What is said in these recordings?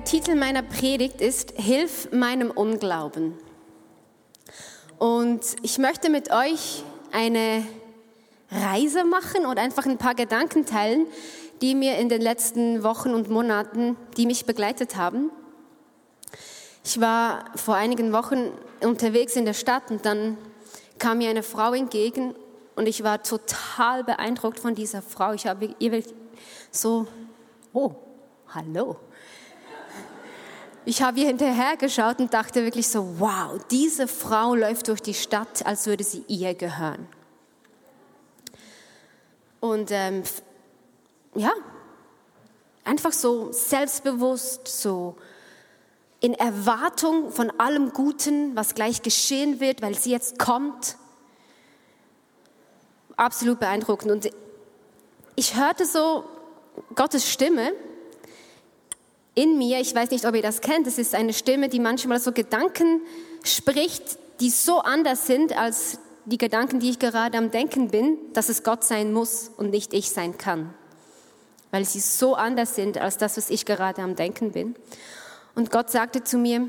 Der Titel meiner Predigt ist Hilf meinem Unglauben. Und ich möchte mit euch eine Reise machen und einfach ein paar Gedanken teilen, die mir in den letzten Wochen und Monaten, die mich begleitet haben. Ich war vor einigen Wochen unterwegs in der Stadt und dann kam mir eine Frau entgegen und ich war total beeindruckt von dieser Frau. Ich habe ihr so, oh, hallo. Ich habe ihr hinterher geschaut und dachte wirklich so, wow, diese Frau läuft durch die Stadt, als würde sie ihr gehören. Und ähm, ja, einfach so selbstbewusst, so in Erwartung von allem Guten, was gleich geschehen wird, weil sie jetzt kommt. Absolut beeindruckend. Und ich hörte so Gottes Stimme in mir. Ich weiß nicht, ob ihr das kennt. Es ist eine Stimme, die manchmal so Gedanken spricht, die so anders sind als die Gedanken, die ich gerade am Denken bin, dass es Gott sein muss und nicht ich sein kann. Weil sie so anders sind als das, was ich gerade am Denken bin. Und Gott sagte zu mir,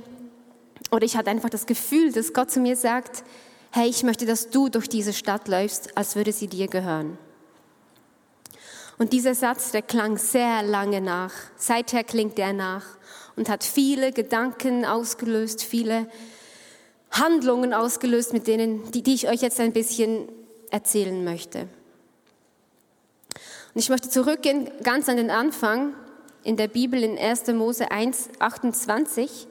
oder ich hatte einfach das Gefühl, dass Gott zu mir sagt, hey, ich möchte, dass du durch diese Stadt läufst, als würde sie dir gehören. Und dieser Satz, der klang sehr lange nach. Seither klingt er nach und hat viele Gedanken ausgelöst, viele Handlungen ausgelöst, mit denen, die, die ich euch jetzt ein bisschen erzählen möchte. Und ich möchte zurückgehen ganz an den Anfang in der Bibel in 1. Mose 1, 28.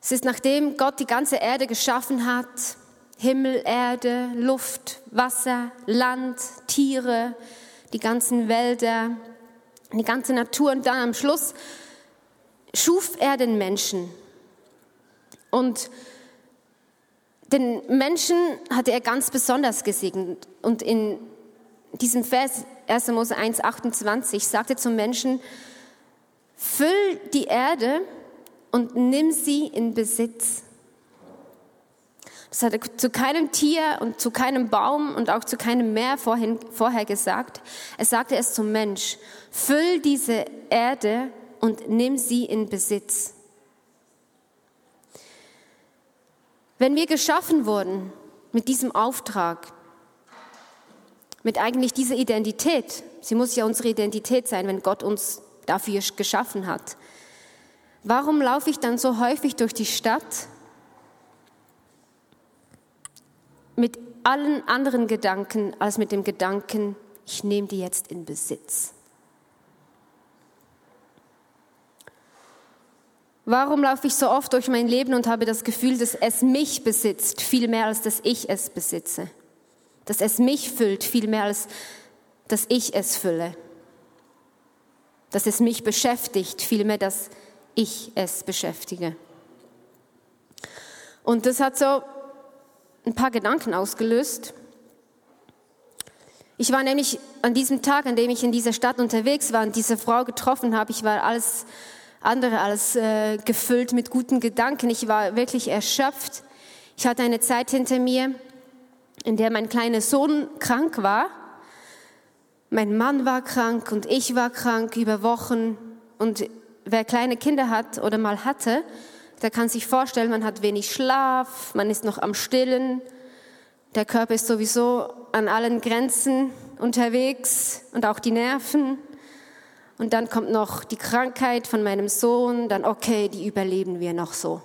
Es ist nachdem Gott die ganze Erde geschaffen hat, Himmel, Erde, Luft, Wasser, Land, Tiere, die ganzen Wälder, die ganze Natur und dann am Schluss schuf er den Menschen. Und den Menschen hatte er ganz besonders gesegnet. Und in diesem Vers 1. Mose 1, 28 sagte zum Menschen, füll die Erde und nimm sie in Besitz. Das hat er zu keinem Tier und zu keinem Baum und auch zu keinem Meer vorhin, vorher gesagt. Er sagte es zum Mensch, füll diese Erde und nimm sie in Besitz. Wenn wir geschaffen wurden mit diesem Auftrag, mit eigentlich dieser Identität. Sie muss ja unsere Identität sein, wenn Gott uns dafür geschaffen hat. Warum laufe ich dann so häufig durch die Stadt mit allen anderen Gedanken als mit dem Gedanken, ich nehme die jetzt in Besitz? Warum laufe ich so oft durch mein Leben und habe das Gefühl, dass es mich besitzt, viel mehr als dass ich es besitze? dass es mich füllt, viel mehr als dass ich es fülle. Dass es mich beschäftigt, vielmehr, dass ich es beschäftige. Und das hat so ein paar Gedanken ausgelöst. Ich war nämlich an diesem Tag, an dem ich in dieser Stadt unterwegs war und diese Frau getroffen habe, ich war alles andere als äh, gefüllt mit guten Gedanken. Ich war wirklich erschöpft. Ich hatte eine Zeit hinter mir, in der mein kleiner Sohn krank war. Mein Mann war krank und ich war krank über Wochen. Und wer kleine Kinder hat oder mal hatte, der kann sich vorstellen, man hat wenig Schlaf, man ist noch am Stillen, der Körper ist sowieso an allen Grenzen unterwegs und auch die Nerven. Und dann kommt noch die Krankheit von meinem Sohn, dann okay, die überleben wir noch so.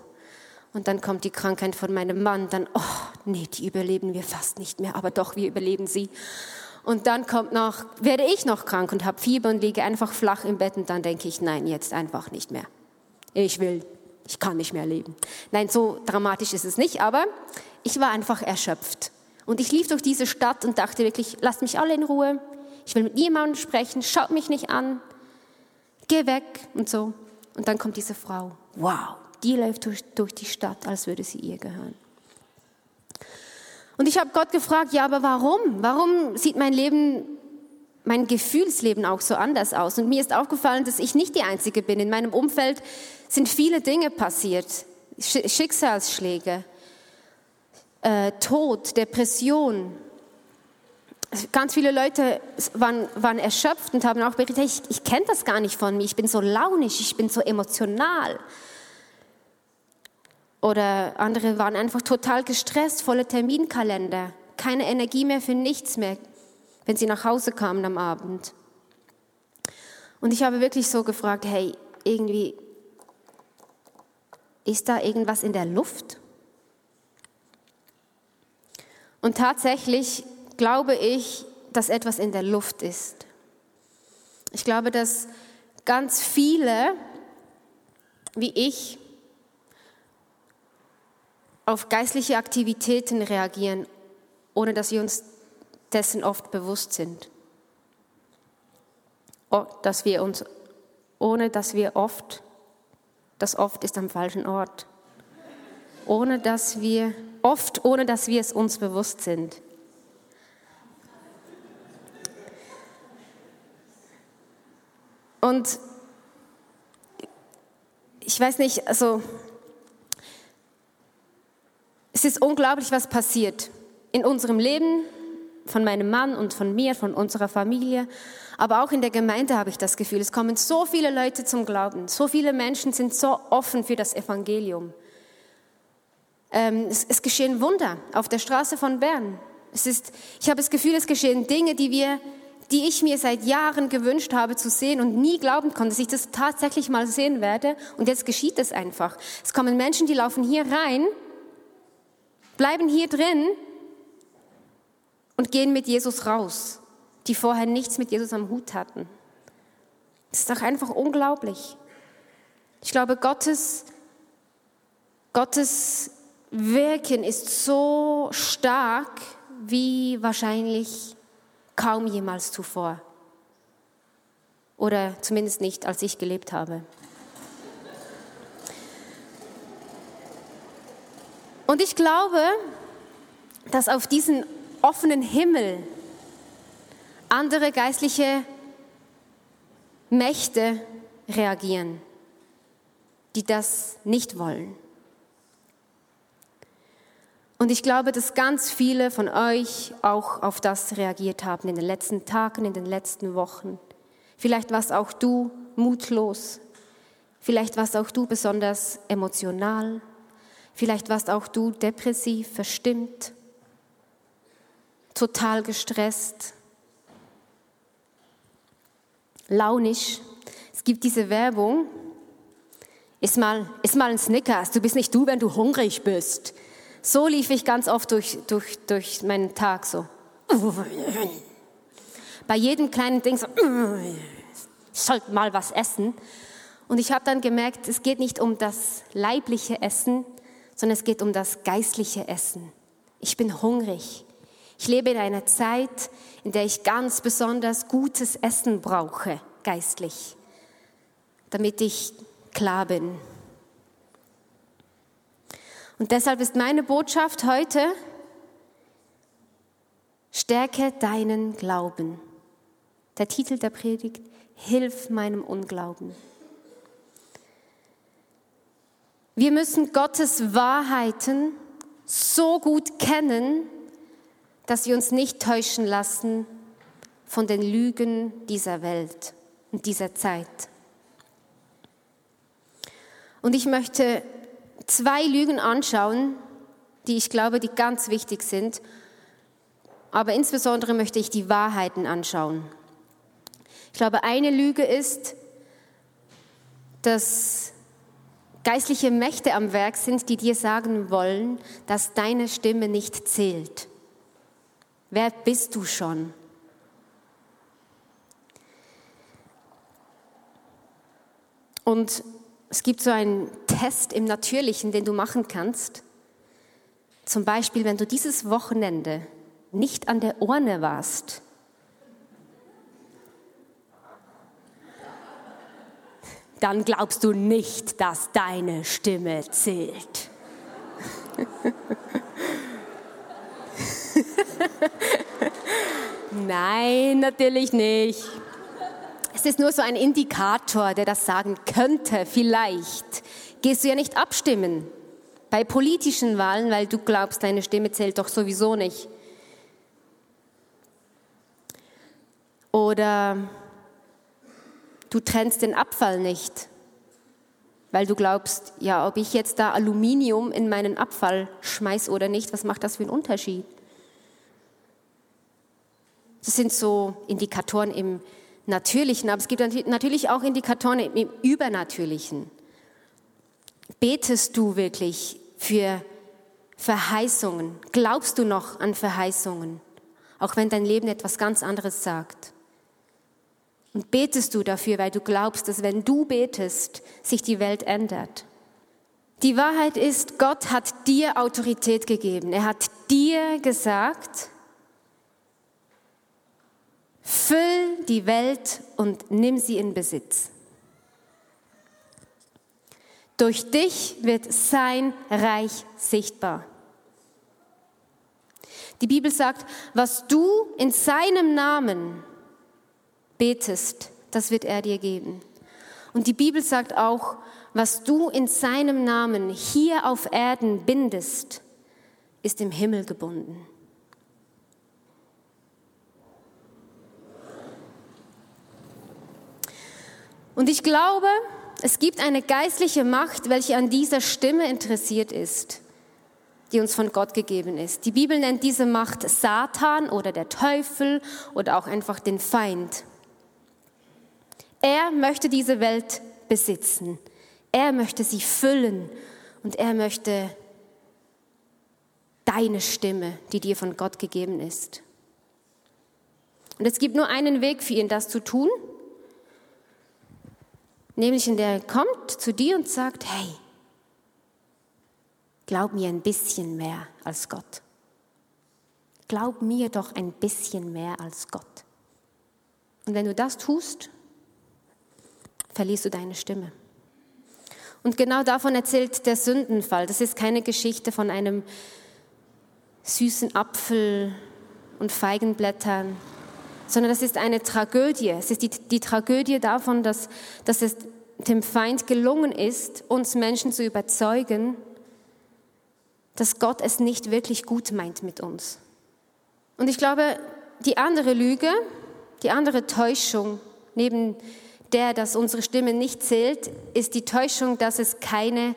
Und dann kommt die Krankheit von meinem Mann, dann, oh, nee, die überleben wir fast nicht mehr, aber doch, wir überleben sie. Und dann kommt noch, werde ich noch krank und habe Fieber und liege einfach flach im Bett und dann denke ich, nein, jetzt einfach nicht mehr. Ich will, ich kann nicht mehr leben. Nein, so dramatisch ist es nicht, aber ich war einfach erschöpft. Und ich lief durch diese Stadt und dachte wirklich, lasst mich alle in Ruhe. Ich will mit niemandem sprechen, schaut mich nicht an. geh weg und so. Und dann kommt diese Frau. Wow, die läuft durch, durch die Stadt, als würde sie ihr gehören. Und ich habe Gott gefragt, ja, aber warum? Warum sieht mein Leben, mein Gefühlsleben auch so anders aus? Und mir ist aufgefallen, dass ich nicht die Einzige bin. In meinem Umfeld sind viele Dinge passiert. Schicksalsschläge, äh, Tod, Depression, ganz viele Leute waren, waren erschöpft und haben auch berichtet, ich, ich kenne das gar nicht von mir, ich bin so launisch, ich bin so emotional. Oder andere waren einfach total gestresst, volle Terminkalender, keine Energie mehr für nichts mehr, wenn sie nach Hause kamen am Abend. Und ich habe wirklich so gefragt, hey, irgendwie, ist da irgendwas in der Luft? Und tatsächlich glaube ich, dass etwas in der Luft ist. Ich glaube, dass ganz viele, wie ich, auf geistliche Aktivitäten reagieren, ohne dass wir uns dessen oft bewusst sind. Dass wir uns, ohne dass wir oft, das oft ist am falschen Ort, ohne dass wir, oft ohne dass wir es uns bewusst sind. Und ich weiß nicht, also es ist unglaublich, was passiert in unserem Leben, von meinem Mann und von mir, von unserer Familie, aber auch in der Gemeinde habe ich das Gefühl, es kommen so viele Leute zum Glauben, so viele Menschen sind so offen für das Evangelium. Ähm, es, es geschehen Wunder auf der Straße von Bern. Es ist, ich habe das Gefühl, es geschehen Dinge, die wir die ich mir seit Jahren gewünscht habe zu sehen und nie glauben konnte, dass ich das tatsächlich mal sehen werde. Und jetzt geschieht es einfach. Es kommen Menschen, die laufen hier rein, bleiben hier drin und gehen mit Jesus raus, die vorher nichts mit Jesus am Hut hatten. Das ist doch einfach unglaublich. Ich glaube, Gottes, Gottes Wirken ist so stark wie wahrscheinlich kaum jemals zuvor. Oder zumindest nicht, als ich gelebt habe. Und ich glaube, dass auf diesen offenen Himmel andere geistliche Mächte reagieren, die das nicht wollen. Und ich glaube, dass ganz viele von euch auch auf das reagiert haben in den letzten Tagen, in den letzten Wochen. Vielleicht warst auch du mutlos. Vielleicht warst auch du besonders emotional. Vielleicht warst auch du depressiv, verstimmt, total gestresst, launisch. Es gibt diese Werbung. Iss mal, iss mal ein Snickers. Du bist nicht du, wenn du hungrig bist. So lief ich ganz oft durch, durch, durch meinen Tag so. Bei jedem kleinen Ding so, ich sollte mal was essen. Und ich habe dann gemerkt, es geht nicht um das leibliche Essen, sondern es geht um das geistliche Essen. Ich bin hungrig. Ich lebe in einer Zeit, in der ich ganz besonders gutes Essen brauche, geistlich, damit ich klar bin. Und deshalb ist meine Botschaft heute, stärke deinen Glauben. Der Titel der Predigt, Hilf meinem Unglauben. Wir müssen Gottes Wahrheiten so gut kennen, dass wir uns nicht täuschen lassen von den Lügen dieser Welt und dieser Zeit. Und ich möchte zwei Lügen anschauen, die ich glaube, die ganz wichtig sind. Aber insbesondere möchte ich die Wahrheiten anschauen. Ich glaube, eine Lüge ist, dass geistliche Mächte am Werk sind, die dir sagen wollen, dass deine Stimme nicht zählt. Wer bist du schon? Und es gibt so einen Test im Natürlichen, den du machen kannst. Zum Beispiel, wenn du dieses Wochenende nicht an der Urne warst. dann glaubst du nicht, dass deine Stimme zählt. Nein, natürlich nicht. Es ist nur so ein Indikator, der das sagen könnte, vielleicht. Gehst du ja nicht abstimmen bei politischen Wahlen, weil du glaubst, deine Stimme zählt doch sowieso nicht. Oder du trennst den Abfall nicht, weil du glaubst, ja, ob ich jetzt da Aluminium in meinen Abfall schmeiß oder nicht, was macht das für einen Unterschied? Das sind so Indikatoren im Natürlichen, aber es gibt natürlich auch Indikatoren im Übernatürlichen. Betest du wirklich für Verheißungen? Glaubst du noch an Verheißungen, auch wenn dein Leben etwas ganz anderes sagt? Und betest du dafür, weil du glaubst, dass wenn du betest, sich die Welt ändert? Die Wahrheit ist, Gott hat dir Autorität gegeben. Er hat dir gesagt, Füll die Welt und nimm sie in Besitz. Durch dich wird sein Reich sichtbar. Die Bibel sagt, was du in seinem Namen betest, das wird er dir geben. Und die Bibel sagt auch, was du in seinem Namen hier auf Erden bindest, ist im Himmel gebunden. Und ich glaube, es gibt eine geistliche Macht, welche an dieser Stimme interessiert ist, die uns von Gott gegeben ist. Die Bibel nennt diese Macht Satan oder der Teufel oder auch einfach den Feind. Er möchte diese Welt besitzen. Er möchte sie füllen und er möchte deine Stimme, die dir von Gott gegeben ist. Und es gibt nur einen Weg für ihn, das zu tun. Nämlich in der er kommt zu dir und sagt, hey, glaub mir ein bisschen mehr als Gott. Glaub mir doch ein bisschen mehr als Gott. Und wenn du das tust, verlierst du deine Stimme. Und genau davon erzählt der Sündenfall. Das ist keine Geschichte von einem süßen Apfel und Feigenblättern, sondern das ist eine Tragödie. Es ist die, die Tragödie davon, dass, dass es dem Feind gelungen ist, uns Menschen zu überzeugen, dass Gott es nicht wirklich gut meint mit uns. Und ich glaube, die andere Lüge, die andere Täuschung, neben der, dass unsere Stimme nicht zählt, ist die Täuschung, dass es keine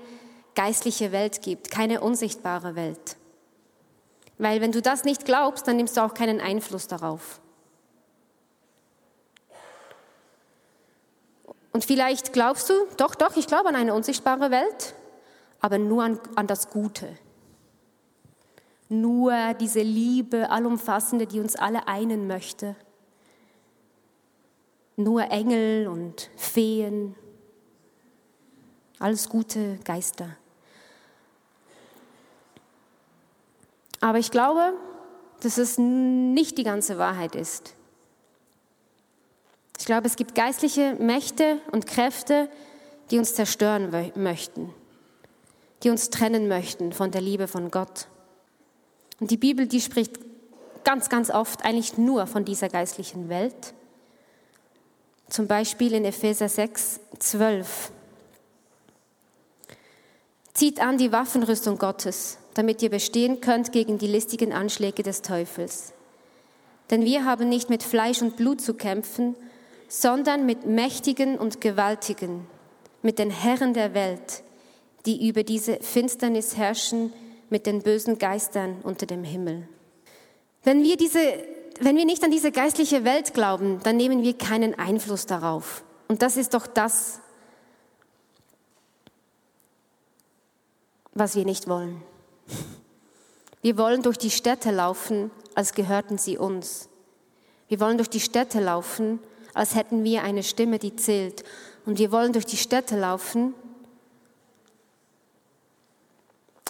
geistliche Welt gibt, keine unsichtbare Welt. Weil wenn du das nicht glaubst, dann nimmst du auch keinen Einfluss darauf. Und vielleicht glaubst du, doch, doch, ich glaube an eine unsichtbare Welt, aber nur an, an das Gute. Nur diese Liebe, allumfassende, die uns alle einen möchte. Nur Engel und Feen, alles gute Geister. Aber ich glaube, dass es nicht die ganze Wahrheit ist. Ich glaube, es gibt geistliche Mächte und Kräfte, die uns zerstören möchten, die uns trennen möchten von der Liebe von Gott. Und die Bibel, die spricht ganz, ganz oft eigentlich nur von dieser geistlichen Welt. Zum Beispiel in Epheser 6, 12. Zieht an die Waffenrüstung Gottes, damit ihr bestehen könnt gegen die listigen Anschläge des Teufels. Denn wir haben nicht mit Fleisch und Blut zu kämpfen, sondern mit Mächtigen und Gewaltigen, mit den Herren der Welt, die über diese Finsternis herrschen, mit den bösen Geistern unter dem Himmel. Wenn wir, diese, wenn wir nicht an diese geistliche Welt glauben, dann nehmen wir keinen Einfluss darauf. Und das ist doch das, was wir nicht wollen. Wir wollen durch die Städte laufen, als gehörten sie uns. Wir wollen durch die Städte laufen, als hätten wir eine Stimme, die zählt. Und wir wollen durch die Städte laufen,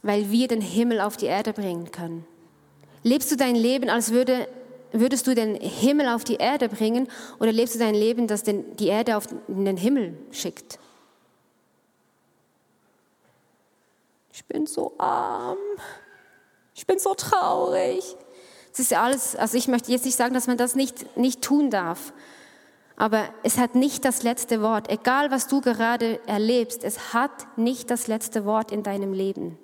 weil wir den Himmel auf die Erde bringen können. Lebst du dein Leben, als würde, würdest du den Himmel auf die Erde bringen, oder lebst du dein Leben, das den, die Erde auf den Himmel schickt? Ich bin so arm. Ich bin so traurig. Es ist ja alles, also ich möchte jetzt nicht sagen, dass man das nicht, nicht tun darf. Aber es hat nicht das letzte Wort. Egal, was du gerade erlebst, es hat nicht das letzte Wort in deinem Leben.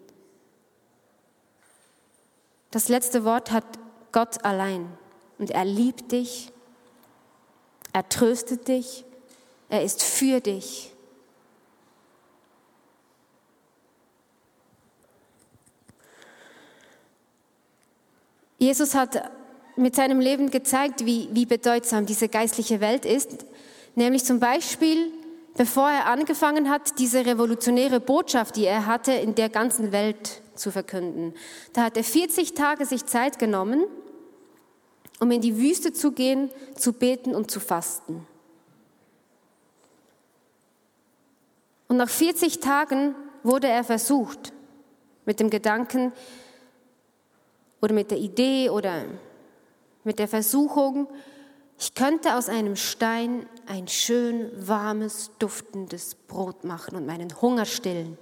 Das letzte Wort hat Gott allein. Und er liebt dich, er tröstet dich, er ist für dich. Jesus hat mit seinem Leben gezeigt, wie, wie bedeutsam diese geistliche Welt ist. Nämlich zum Beispiel, bevor er angefangen hat, diese revolutionäre Botschaft, die er hatte, in der ganzen Welt zu verkünden. Da hat er 40 Tage sich Zeit genommen, um in die Wüste zu gehen, zu beten und zu fasten. Und nach 40 Tagen wurde er versucht mit dem Gedanken oder mit der Idee oder mit der Versuchung, ich könnte aus einem Stein ein schön warmes, duftendes Brot machen und meinen Hunger stillen.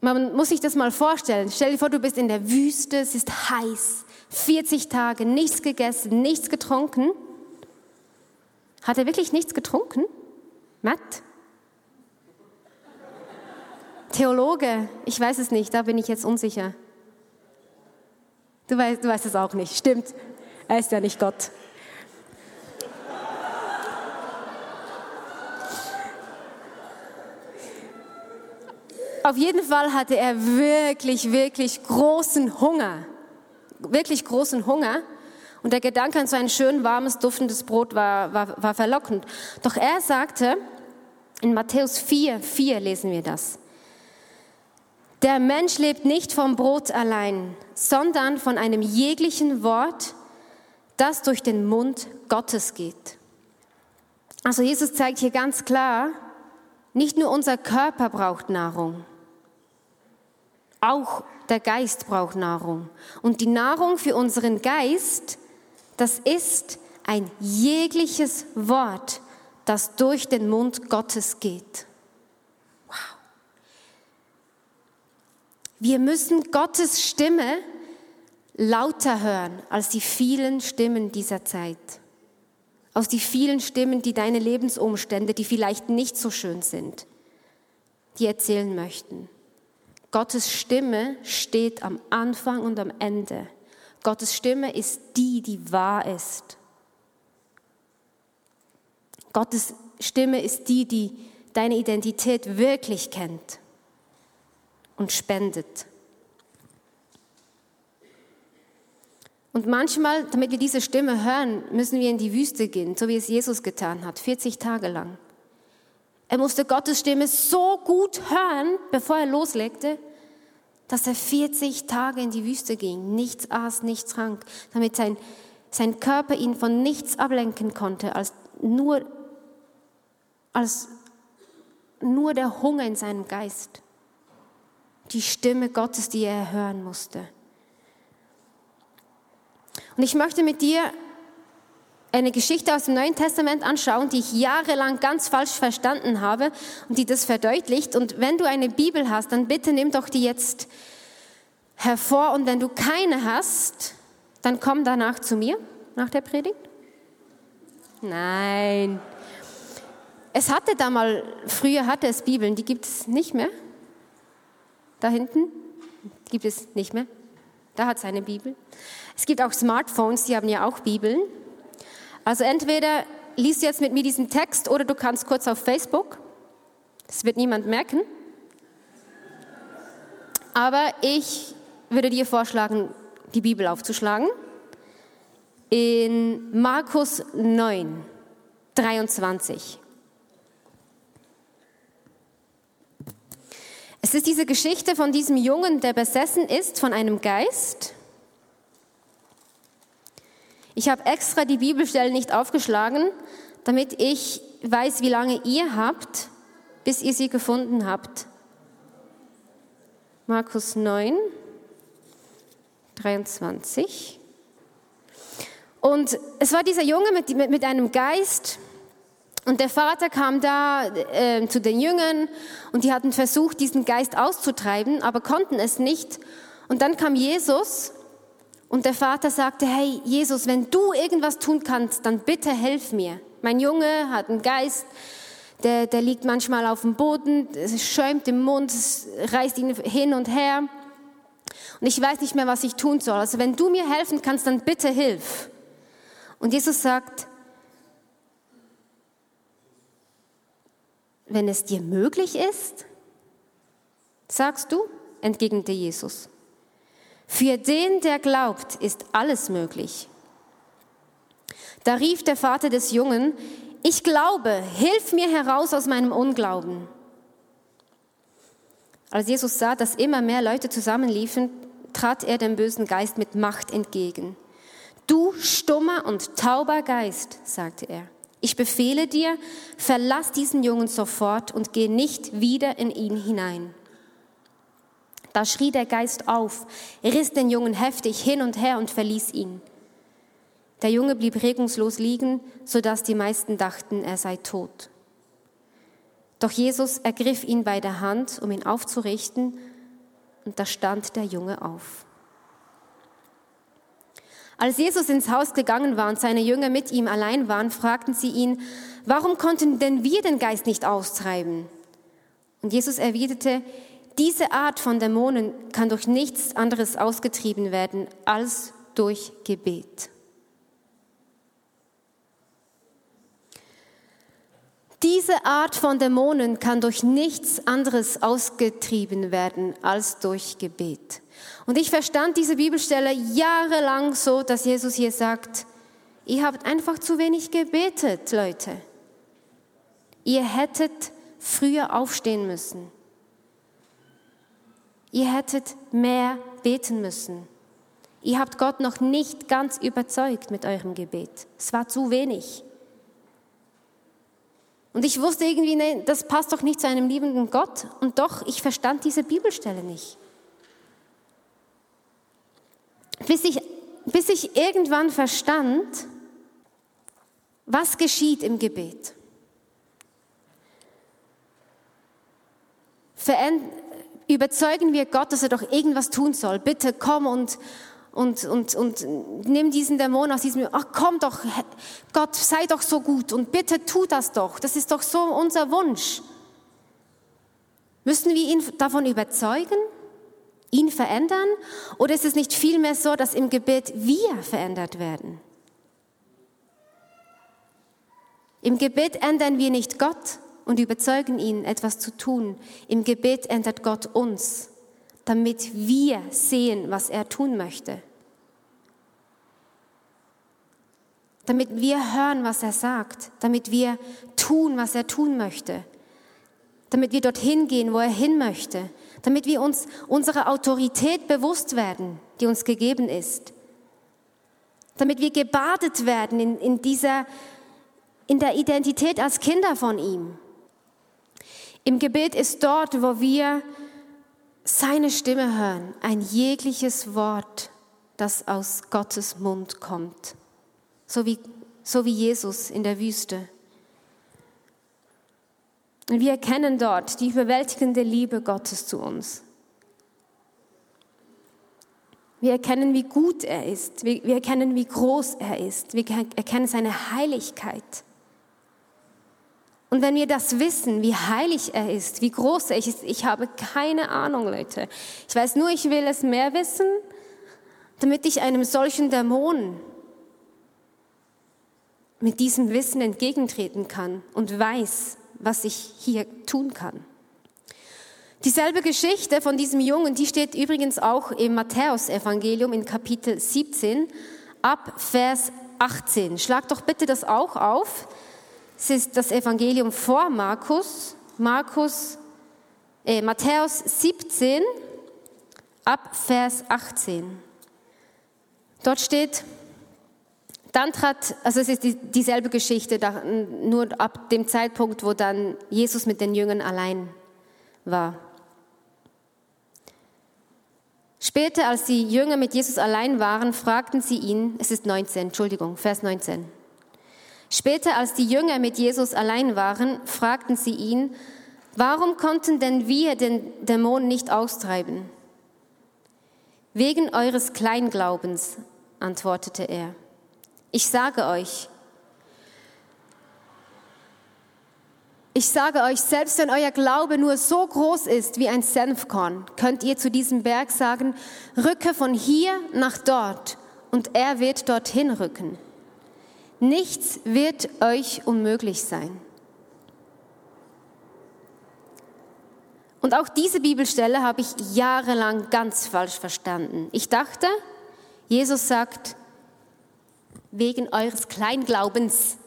Man muss sich das mal vorstellen. Stell dir vor, du bist in der Wüste, es ist heiß, 40 Tage, nichts gegessen, nichts getrunken. Hat er wirklich nichts getrunken? Matt? Theologe, ich weiß es nicht, da bin ich jetzt unsicher. Du weißt, du weißt es auch nicht. Stimmt, er ist ja nicht Gott. Auf jeden Fall hatte er wirklich, wirklich großen Hunger. Wirklich großen Hunger. Und der Gedanke an so ein schön warmes, duftendes Brot war, war, war verlockend. Doch er sagte, in Matthäus 4, 4 lesen wir das. Der Mensch lebt nicht vom Brot allein, sondern von einem jeglichen Wort, das durch den Mund Gottes geht. Also Jesus zeigt hier ganz klar, nicht nur unser Körper braucht Nahrung, auch der Geist braucht Nahrung. Und die Nahrung für unseren Geist, das ist ein jegliches Wort, das durch den Mund Gottes geht. Wir müssen Gottes Stimme lauter hören als die vielen Stimmen dieser Zeit. Aus die vielen Stimmen, die deine Lebensumstände, die vielleicht nicht so schön sind, die erzählen möchten. Gottes Stimme steht am Anfang und am Ende. Gottes Stimme ist die, die wahr ist. Gottes Stimme ist die, die deine Identität wirklich kennt und spendet. Und manchmal, damit wir diese Stimme hören, müssen wir in die Wüste gehen, so wie es Jesus getan hat, 40 Tage lang. Er musste Gottes Stimme so gut hören, bevor er loslegte, dass er 40 Tage in die Wüste ging, nichts aß, nichts trank, damit sein, sein Körper ihn von nichts ablenken konnte, als nur, als nur der Hunger in seinem Geist die Stimme Gottes, die er hören musste. Und ich möchte mit dir eine Geschichte aus dem Neuen Testament anschauen, die ich jahrelang ganz falsch verstanden habe und die das verdeutlicht. Und wenn du eine Bibel hast, dann bitte nimm doch die jetzt hervor. Und wenn du keine hast, dann komm danach zu mir, nach der Predigt. Nein. Es hatte da mal, früher hatte es Bibeln, die gibt es nicht mehr da hinten. Gibt es nicht mehr. Da hat es eine Bibel. Es gibt auch Smartphones, die haben ja auch Bibeln. Also entweder liest du jetzt mit mir diesen Text oder du kannst kurz auf Facebook. Das wird niemand merken. Aber ich würde dir vorschlagen, die Bibel aufzuschlagen. In Markus 9, 23. Ist diese Geschichte von diesem Jungen, der besessen ist von einem Geist. Ich habe extra die Bibelstellen nicht aufgeschlagen, damit ich weiß, wie lange ihr habt, bis ihr sie gefunden habt. Markus 9, 23. Und es war dieser Junge mit, mit, mit einem Geist, Und der Vater kam da äh, zu den Jüngern und die hatten versucht, diesen Geist auszutreiben, aber konnten es nicht. Und dann kam Jesus und der Vater sagte, hey Jesus, wenn du irgendwas tun kannst, dann bitte helf mir. Mein Junge hat einen Geist, der, der liegt manchmal auf dem Boden, es schäumt im Mund, es reißt ihn hin und her. Und ich weiß nicht mehr, was ich tun soll. Also wenn du mir helfen kannst, dann bitte hilf. Und Jesus sagt, wenn es dir möglich ist, sagst du, entgegnete Jesus. Für den, der glaubt, ist alles möglich. Da rief der Vater des Jungen, ich glaube, hilf mir heraus aus meinem Unglauben. Als Jesus sah, dass immer mehr Leute zusammenliefen, trat er dem bösen Geist mit Macht entgegen. Du stummer und tauber Geist, sagte er, ich befehle dir, verlass diesen Jungen sofort und geh nicht wieder in ihn hinein. Da schrie der Geist auf, riss den Jungen heftig hin und her und verließ ihn. Der Junge blieb regungslos liegen, so dass die meisten dachten, er sei tot. Doch Jesus ergriff ihn bei der Hand, um ihn aufzurichten, und da stand der Junge auf. Als Jesus ins Haus gegangen war und seine Jünger mit ihm allein waren, fragten sie ihn, warum konnten denn wir den Geist nicht austreiben? Und Jesus erwiderte, diese Art von Dämonen kann durch nichts anderes ausgetrieben werden als durch Gebet. Diese Art von Dämonen kann durch nichts anderes ausgetrieben werden als durch Gebet. Und ich verstand diese Bibelstelle jahrelang so, dass Jesus hier sagt, ihr habt einfach zu wenig gebetet, Leute. Ihr hättet früher aufstehen müssen. Ihr hättet mehr beten müssen. Ihr habt Gott noch nicht ganz überzeugt mit eurem Gebet. Es war zu wenig. Und ich wusste irgendwie, nee, das passt doch nicht zu einem liebenden Gott. Und doch, ich verstand diese Bibelstelle nicht. Bis ich, bis ich irgendwann verstand, was geschieht im Gebet. Veränd überzeugen wir Gott, dass er doch irgendwas tun soll. Bitte komm und, und, und, und nimm diesen Dämon aus diesem, ach komm doch, Gott, sei doch so gut und bitte tu das doch. Das ist doch so unser Wunsch. Müssen wir ihn davon überzeugen, ihn verändern? Oder ist es nicht vielmehr so, dass im Gebet wir verändert werden? Im Gebet ändern wir nicht Gott, und überzeugen ihn, etwas zu tun. Im Gebet ändert Gott uns, damit wir sehen, was er tun möchte. Damit wir hören, was er sagt, damit wir tun, was er tun möchte, damit wir dorthin gehen, wo er hin möchte, damit wir uns unserer Autorität bewusst werden, die uns gegeben ist, damit wir gebadet werden in, in dieser, in der Identität als Kinder von ihm. Im Gebet ist dort, wo wir seine Stimme hören, ein jegliches Wort, das aus Gottes Mund kommt, so wie, so wie Jesus in der Wüste. Und wir erkennen dort die überwältigende Liebe Gottes zu uns. Wir erkennen, wie gut er ist. Wir, wir erkennen, wie groß er ist. Wir erkennen seine Heiligkeit. Und wenn wir das wissen, wie heilig er ist, wie groß er ist, ich habe keine Ahnung, Leute. Ich weiß nur, ich will es mehr wissen, damit ich einem solchen Dämon mit diesem Wissen entgegentreten kann und weiß, was ich hier tun kann. Dieselbe Geschichte von diesem Jungen, die steht übrigens auch im Matthäusevangelium in Kapitel 17 ab Vers 18. Schlag doch bitte das auch auf. Es ist das Evangelium vor Markus, Markus, äh, Matthäus 17 ab Vers 18. Dort steht, dann trat, also es ist die, dieselbe Geschichte, nur ab dem Zeitpunkt, wo dann Jesus mit den Jüngern allein war. Später, als die Jünger mit Jesus allein waren, fragten sie ihn, es ist 19, Entschuldigung, Vers 19. Später, als die Jünger mit Jesus allein waren, fragten sie ihn, warum konnten denn wir den Dämon nicht austreiben? Wegen eures Kleinglaubens, antwortete er. Ich sage euch, ich sage euch, selbst wenn euer Glaube nur so groß ist wie ein Senfkorn, könnt ihr zu diesem Berg sagen, rücke von hier nach dort und er wird dorthin rücken. Nichts wird euch unmöglich sein. Und auch diese Bibelstelle habe ich jahrelang ganz falsch verstanden. Ich dachte, Jesus sagt, wegen eures Kleinglaubens.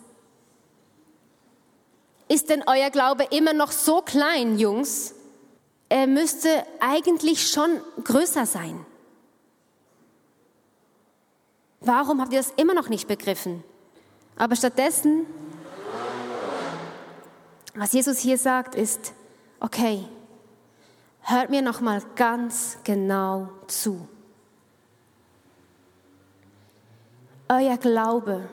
Ist denn euer Glaube immer noch so klein, Jungs? Er müsste eigentlich schon größer sein. Warum habt ihr das immer noch nicht begriffen? Aber stattdessen, was Jesus hier sagt, ist, okay, Hört mir noch mal ganz genau zu. Euer Glaube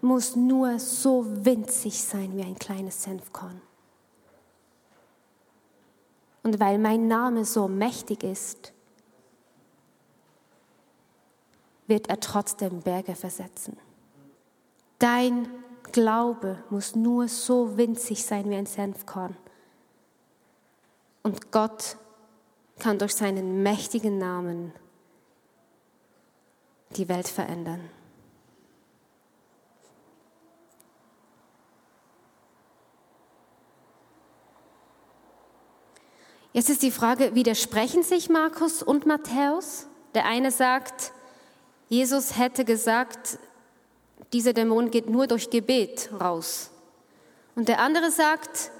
muss nur so winzig sein wie ein kleines Senfkorn. Und weil mein Name so mächtig ist, wird er trotzdem Berge versetzen. Dein Glaube muss nur so winzig sein wie ein Senfkorn. Und Gott kann durch seinen mächtigen Namen die Welt verändern. Jetzt ist die Frage, widersprechen sich Markus und Matthäus? Der eine sagt, Jesus hätte gesagt, dieser Dämon geht nur durch Gebet raus. Und der andere sagt,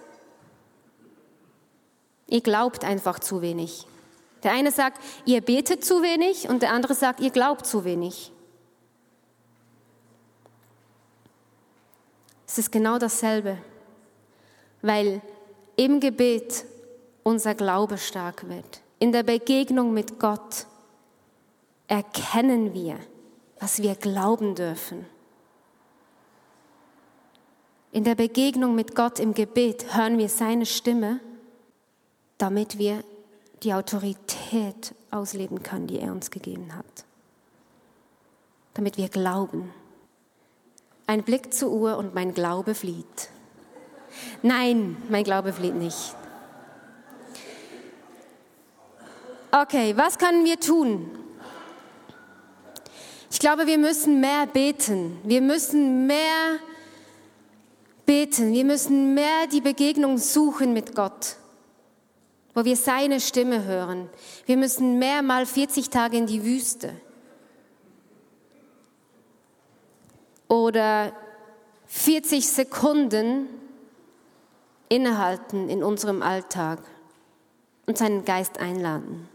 Ihr glaubt einfach zu wenig. Der eine sagt, ihr betet zu wenig und der andere sagt, ihr glaubt zu wenig. Es ist genau dasselbe, weil im Gebet unser Glaube stark wird. In der Begegnung mit Gott erkennen wir, was wir glauben dürfen. In der Begegnung mit Gott im Gebet hören wir seine Stimme damit wir die Autorität ausleben können, die er uns gegeben hat. Damit wir glauben. Ein Blick zur Uhr und mein Glaube flieht. Nein, mein Glaube flieht nicht. Okay, was können wir tun? Ich glaube, wir müssen mehr beten. Wir müssen mehr beten. Wir müssen mehr die Begegnung suchen mit Gott wo wir seine Stimme hören. Wir müssen mehr mal 40 Tage in die Wüste. Oder 40 Sekunden innehalten in unserem Alltag und seinen Geist einladen.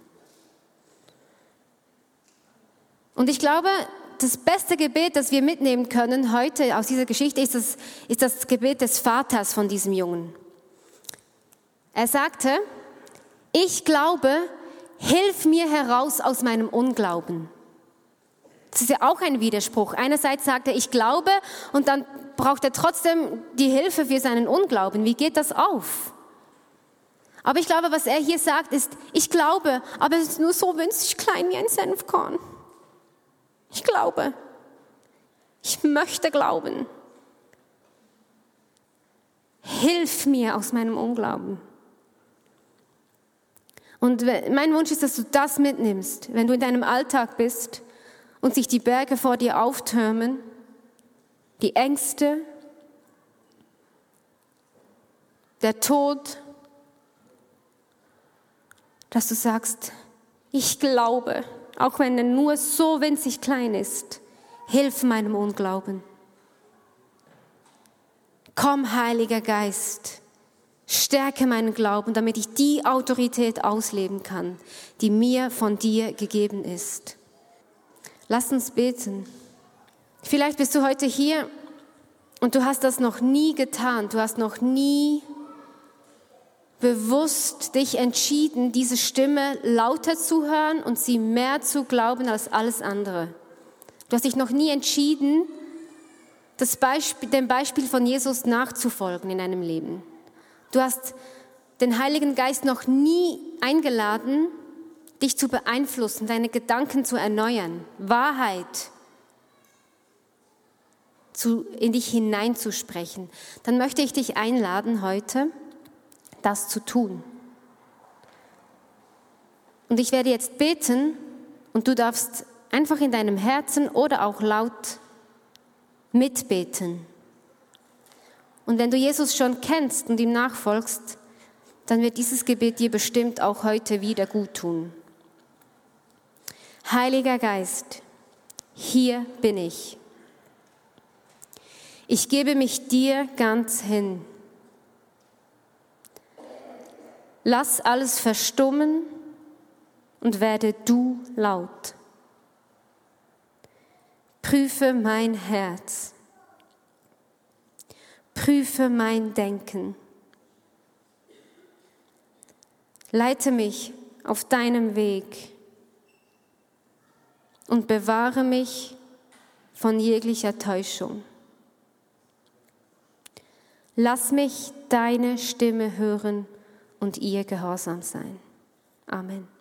Und ich glaube, das beste Gebet, das wir mitnehmen können heute aus dieser Geschichte, ist das, ist das Gebet des Vaters von diesem Jungen. Er sagte, ich glaube, hilf mir heraus aus meinem Unglauben. Das ist ja auch ein Widerspruch. Einerseits sagt er, ich glaube und dann braucht er trotzdem die Hilfe für seinen Unglauben. Wie geht das auf? Aber ich glaube, was er hier sagt, ist, ich glaube, aber es ist nur so winzig klein wie ein Senfkorn. Ich glaube. Ich möchte glauben. Hilf mir aus meinem Unglauben. Und mein Wunsch ist, dass du das mitnimmst, wenn du in deinem Alltag bist und sich die Berge vor dir auftürmen, die Ängste, der Tod, dass du sagst, ich glaube, auch wenn er nur so winzig klein ist, hilf meinem Unglauben. Komm, Heiliger Geist, Stärke meinen Glauben, damit ich die Autorität ausleben kann, die mir von dir gegeben ist. Lass uns beten. Vielleicht bist du heute hier und du hast das noch nie getan. Du hast noch nie bewusst dich entschieden, diese Stimme lauter zu hören und sie mehr zu glauben als alles andere. Du hast dich noch nie entschieden, Beispiel, dem Beispiel von Jesus nachzufolgen in einem Leben. Du hast den Heiligen Geist noch nie eingeladen, dich zu beeinflussen, deine Gedanken zu erneuern, Wahrheit zu, in dich hineinzusprechen. Dann möchte ich dich einladen, heute das zu tun. Und ich werde jetzt beten und du darfst einfach in deinem Herzen oder auch laut mitbeten. Und wenn du Jesus schon kennst und ihm nachfolgst, dann wird dieses Gebet dir bestimmt auch heute wieder gut tun. Heiliger Geist, hier bin ich. Ich gebe mich dir ganz hin. Lass alles verstummen und werde du laut. Prüfe mein Herz. Prüfe mein Denken. Leite mich auf deinem Weg und bewahre mich von jeglicher Täuschung. Lass mich deine Stimme hören und ihr gehorsam sein. Amen.